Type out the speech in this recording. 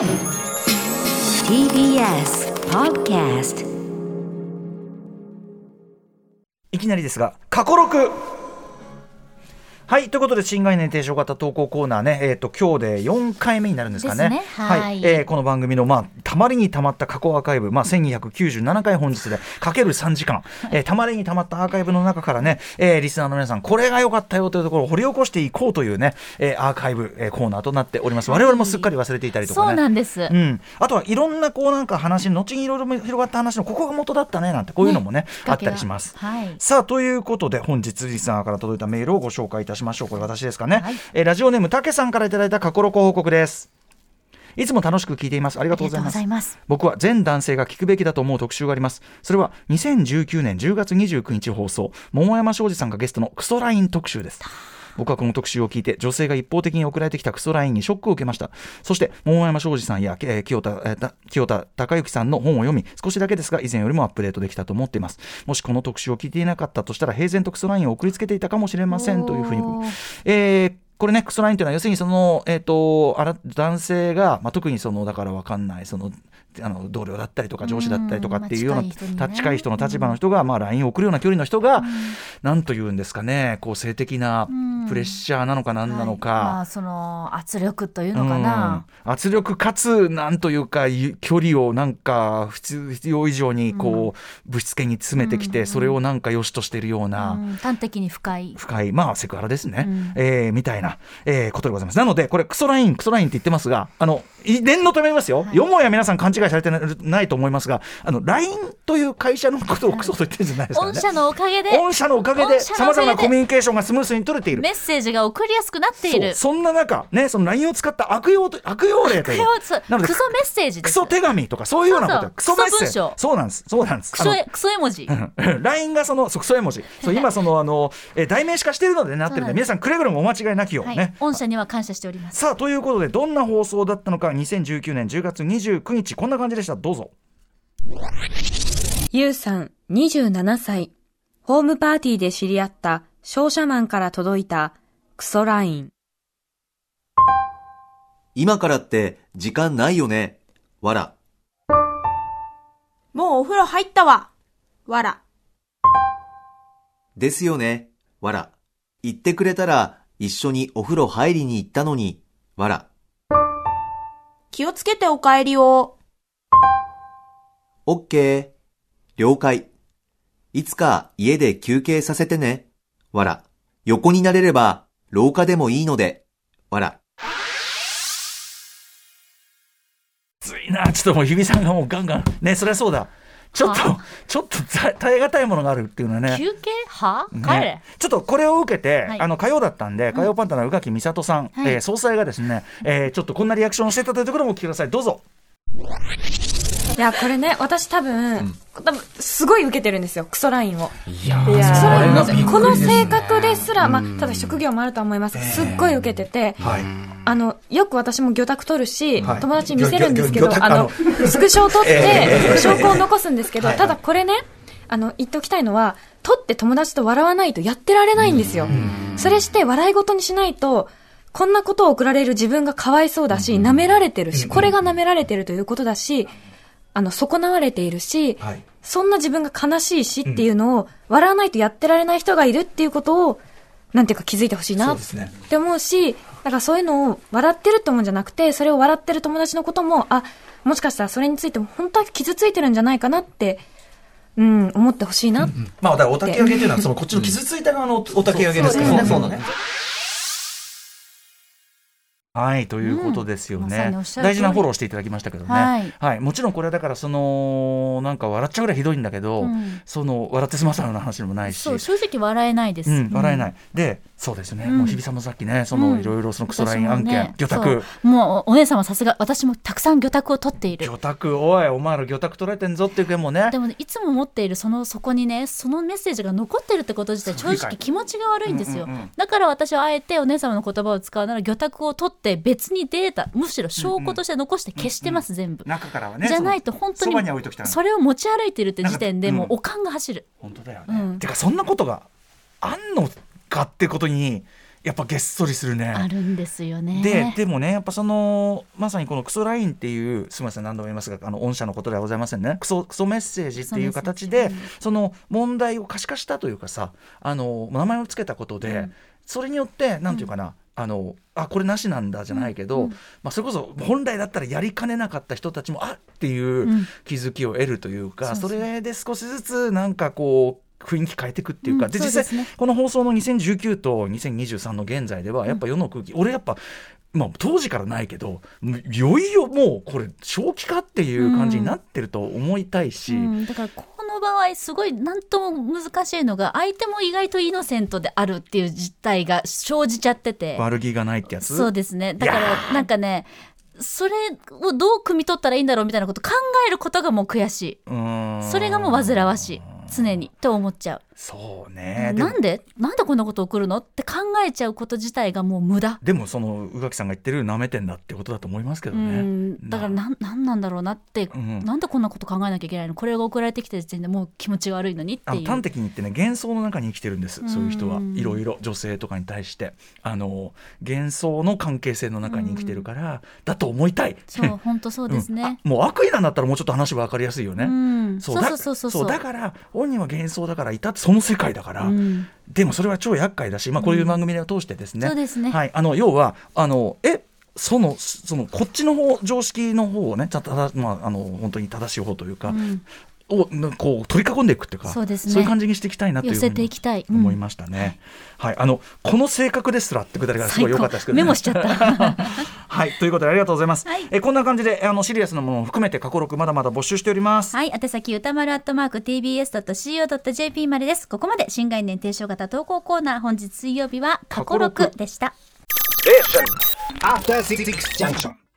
TBS Podcast いきなりですが過去録はいということで新概念提唱型投稿コーナーねえっ、と今日で4回目になるんですかね。ですねはいえーこの番組のまあたまりにたまった過去アーカイブまあ1297回本日でかける3時間、えーたまりにたまったアーカイブの中からね、えーリスナーの皆さんこれが良かったよというところを掘り起こしていこうというね、えーアーカイブ、えーコーナーとなっております。我々もすっかり忘れていたりとかね。そうなんです。うん、あとはいろんなこうなんか話後にいろいろ広がった話のここが元だったねなんてこういうのもねあったりします。はい。さあということで本日リスナーから届いたメールをご紹介いたしましょう。これ私ですかね、はい。えーラジオネームたけさんからいただいた過去録報告ですいつも楽しく聞いています。ありがとうございます。僕は全男性が聞くべきだと思う特集があります。それは2019年10月29日放送桃山庄司さんがゲストのクソライン特集です。僕はこの特集を聞いて女性が一方的に送られてきたクソラインにショックを受けました。そして桃山庄司さんや、えー清田、え清田孝之さんの本を読み少しだけですが以前よりもアップデートできたと思っています。もしこの特集を聞いていなかったとしたら平然とクソラインを送りつけていたかもしれませんというふうに。えーこれね、クソラインというのは、要するにその、えっ、と、あら男性が、まあ、特にその、だからわかんない、その、あの同僚だったりとか上司だったりとかっていうような、うんまあ近い人にね。た近い人の立場の人が、まあ、LINE を送るような距離の人が、なんというんですかね、こう、性的なうん。プレッシャーなのか何なのか、はい。まあその圧力というのかな。うん。圧力かつなんというかゆ距離をなんか必要必要以上にこう、ぶしつけに詰めてきて、うんそれをなんか良しとしているような、うん。端的に深い。深い、まあ、セクハラですね、うん。えーみたいな、えーことでございます。なので、これ、クソライン、クソラインって言ってますが、あの、い念のため言いますよ、よもや皆さん勘違いされてなないと思いますが、あの、LINE という会社のことをクソと言ってるんじゃないですかね。御社のおかげで御社のおかげで、さまざまなコミュニケーションがスムースに取れている。メッセージが送りやすくなっている。そんな中、ね、その LINE を使った悪用と悪用例という。なのでクソメッセージ。クソ手紙とかそういうようなことクソメッセージそうなんですそうなんですクソクソ絵文字。LINE がそのクソ絵文字そう今そのあの、えー代名詞化しているのでなってるんで皆さんくれぐれもお間違いなきようはいね。。御社には感謝しております。さあということでどんな放送だったのか2019年10月29日こんな感じでしたどうぞゆうさん、27歳。ホームパーティーで知り合った商社マンから届いたクソライン。今からって時間ないよね。わら。もうお風呂入ったわ。わら。ですよね。わら。言ってくれたら一緒にお風呂入りに行ったのに。わら。気をつけてお帰りを。オッケー。了解。いつか家で休憩させてね。わら。横になれれば廊下でもいいので。わら。ついなちょっともう日比さんがもうガンガンねそりゃそうだちょっとはちょっとざ耐え難いものがあるっていうのはね休憩？は？ね帰れ。ちょっとこれを受けて、はいあの火曜だったんで火曜パンタの宇垣美里さん、はいえー総裁がですね、えーちょっとこんなリアクションをしてたというところもお聞きくださいどうぞいや、これね、私多分、多分、すごい受けてるんですよ、クソラインを。いやいやそれがびっくりですね。この性格ですら、まあ、ただ職業もあるとは思います。が、すっごい受けてて、はい。あの、よく私も魚拓取るし、はい。友達に見せるんですけど、あの、スクショを取っえて、証拠を残すんですけど、はい。ただこれね、あの、言っておきたいのは、取って友達と笑わないとやってられないんですよ。それして笑い事にしないと、こんなことを送られる自分がかわいそうだし、舐められてるし、これが舐められてるということだし、あの、損なわれているし、はい。そんな自分が悲しいしっていうのを、笑わないとやってられない人がいるっていうことを、なんていうか気づいてほしいなって思うし、だからそういうのを笑ってるって思うんじゃなくて、それを笑ってる友達のことも、あ、もしかしたらそれについても本当は傷ついてるんじゃないかなって、うん、思ってほしいな。まあだからお焚き上げというのはそのこっちの傷ついた側のお焚き上げですからね。そうだねはいということですよね。におっし、ゃる通り。大事なフォローしていただきましたけどね、はい。はい、もちろんこれはだからそのなんか笑っちゃうぐらいひどいんだけど、うん。その笑って済まさないような話でもないし。そう正直笑えないです。うん、笑えない、でそうですね、うん。もう日比さんもさっきねそのうん。いろいろそのクソライン案件、私もね魚拓。もうお姉さんはさすが私もたくさん魚拓を取っている。魚拓おいお前ら魚拓取られてんぞっていう件もね。でもねいつも持っているそのそこにねそのメッセージが残ってるってこと自体正直気持ちが悪いんですよ、うんうんうんだから私はあえてお姉様の言葉を使うなら魚拓を取って別にデータむしろ証拠として残して消してます、全部中からはねじゃないと本当にに置いときたいそれを持ち歩いてるって時点でもうおかんが走る、本当だよね、うんてかそんなことがあんのかってことにやっぱげっそりするね。あるんですよね。ででもねやっぱそのまさにこのクソラインっていうすみません何度も言いますがあの御社のことではございませんね。クソクソメッセージっていう形でその問題を可視化したというかさあの名前をつけたことで、それによってなんていうかな、あのあこれなしなんだじゃないけど、まあ、それこそ本来だったらやりかねなかった人たちもあっていううん。気づきを得るというか、そうそう。それで少しずつなんかこう雰囲気変えていくっていうか、うんで実際この放送の2019と2023の現在ではやっぱ世の空気、俺やっぱまあ、当時からないけどいよいよもうこれ正気かっていう感じになってると思いたいし、うん、だからこの場合すごい何とも難しいのが相手も意外とイノセントであるっていう実態が生じちゃってて。悪気がないってやつ？そうですね。だからなんかねそれをどう汲み取ったらいいんだろうみたいなこと考えることがもう悔しい。それがもう煩わしい常にと思っちゃう、そうね。なんで？なんでこんなこと起こるの？って考えちゃうこと自体がもう無駄。でもその宇垣さんが言ってるなめてんだってことだと思いますけどうね。んだからなんなんなんだろうなって、うん。なんでこんなこと考えなきゃいけないの？これが送られてきた時点でもう気持ち悪いのにっていう。端的に言ってね幻想の中に生きてるんですそういう人は。うんいろいろ女性とかに対して。あの幻想の関係性の中に生きてるからだと思いたい。そう本当そうですね、もう悪意なんだったらもうちょっと話分かりやすいよね。うん、そうそうそうそう。そうだから本人は幻想だからいたってその世界だから、うん。でもそれは超厄介だし、まあ、こういう番組を通してですね、そうですね。はい、あの要はあのえそのそのこっちの方常識の方をねただ、まあ、あの本当に正しい方というか、うんをなこう取り囲んでいくっていうかそうですね。いう感じにしていきたいなという寄せふうにていきたい、うん。思いましたね。はい、あのこの性格ですらってくだりがすごい良かったですけど、ね、メモしちゃった。はい。ということでありがとうございます。はい。えこんな感じであのシリアスなものを含めて過去録まだまだ募集しております。はい。宛先歌丸アットマーク TBS.CO.JP までです。ここまで新概念提唱型投稿コーナー。本日水曜日は過去録でした。After Six Junction.